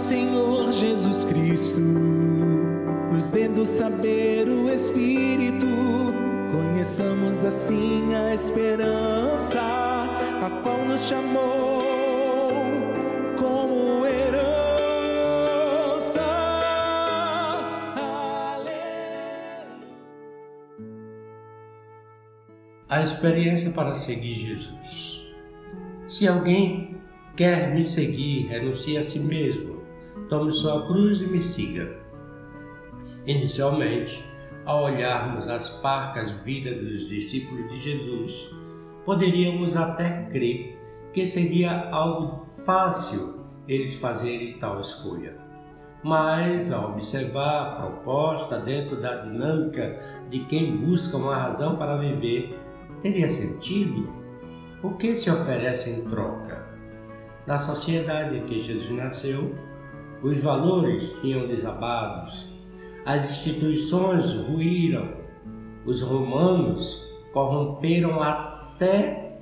Senhor Jesus Cristo, nos dando saber o Espírito, conheçamos assim a esperança a qual nos chamou como herança. Aleluia. A experiência para seguir Jesus. Se alguém quer me seguir, renuncie a si mesmo tome sua cruz e me siga. Inicialmente, ao olharmos as parcas vidas dos discípulos de Jesus, poderíamos até crer que seria algo fácil eles fazerem tal escolha. Mas, ao observar a proposta dentro da dinâmica de quem busca uma razão para viver, teria sentido? O que se oferece em troca? Na sociedade em que Jesus nasceu, os valores tinham desabados, as instituições ruíram, os romanos corromperam até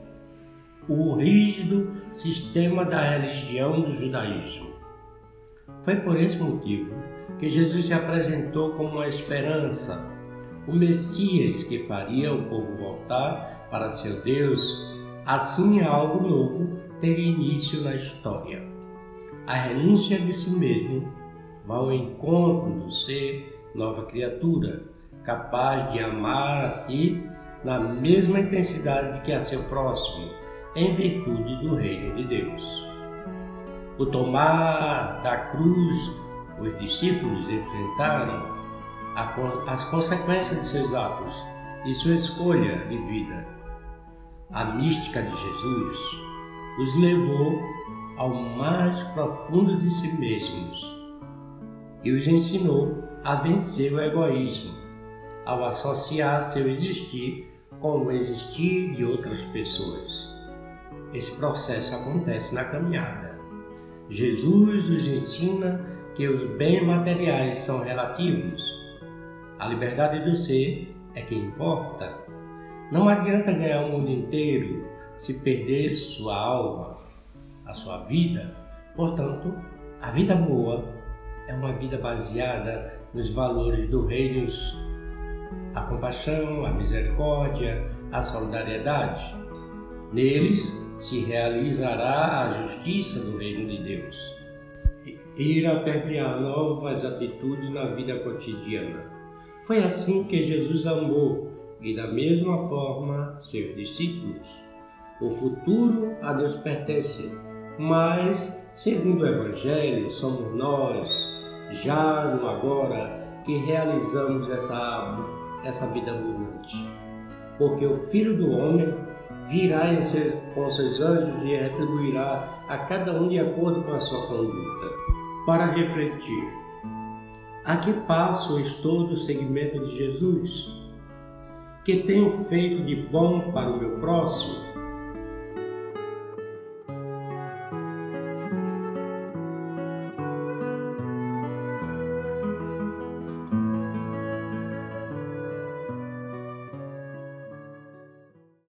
o rígido sistema da religião do judaísmo. Foi por esse motivo que Jesus se apresentou como uma esperança, o Messias que faria o povo voltar para seu Deus. Assim, algo novo teria início na história. A renúncia de si mesmo vai ao encontro do ser nova criatura, capaz de amar a si na mesma intensidade que a seu próximo, em virtude do reino de Deus. O tomar da cruz, os discípulos enfrentaram as consequências de seus atos e sua escolha de vida. A mística de Jesus os levou ao mais profundo de si mesmos e os ensinou a vencer o egoísmo, ao associar seu existir com o existir de outras pessoas. Esse processo acontece na caminhada. Jesus os ensina que os bens materiais são relativos. A liberdade do ser é que importa. Não adianta ganhar o mundo inteiro se perder sua alma, a sua vida. Portanto, a vida boa é uma vida baseada nos valores do reino, a compaixão, a misericórdia, a solidariedade. Neles se realizará a justiça do reino de Deus. Irá permear novas atitudes na vida cotidiana. Foi assim que Jesus amou e da mesma forma seus discípulos. O futuro a Deus pertence, mas, segundo o Evangelho, somos nós, já no agora, que realizamos essa, essa vida abundante. Porque o Filho do Homem virá seu, com seus anjos e retribuirá a cada um de acordo com a sua conduta. Para refletir, a que passo estou do seguimento de Jesus? Que tenho feito de bom para o meu próximo?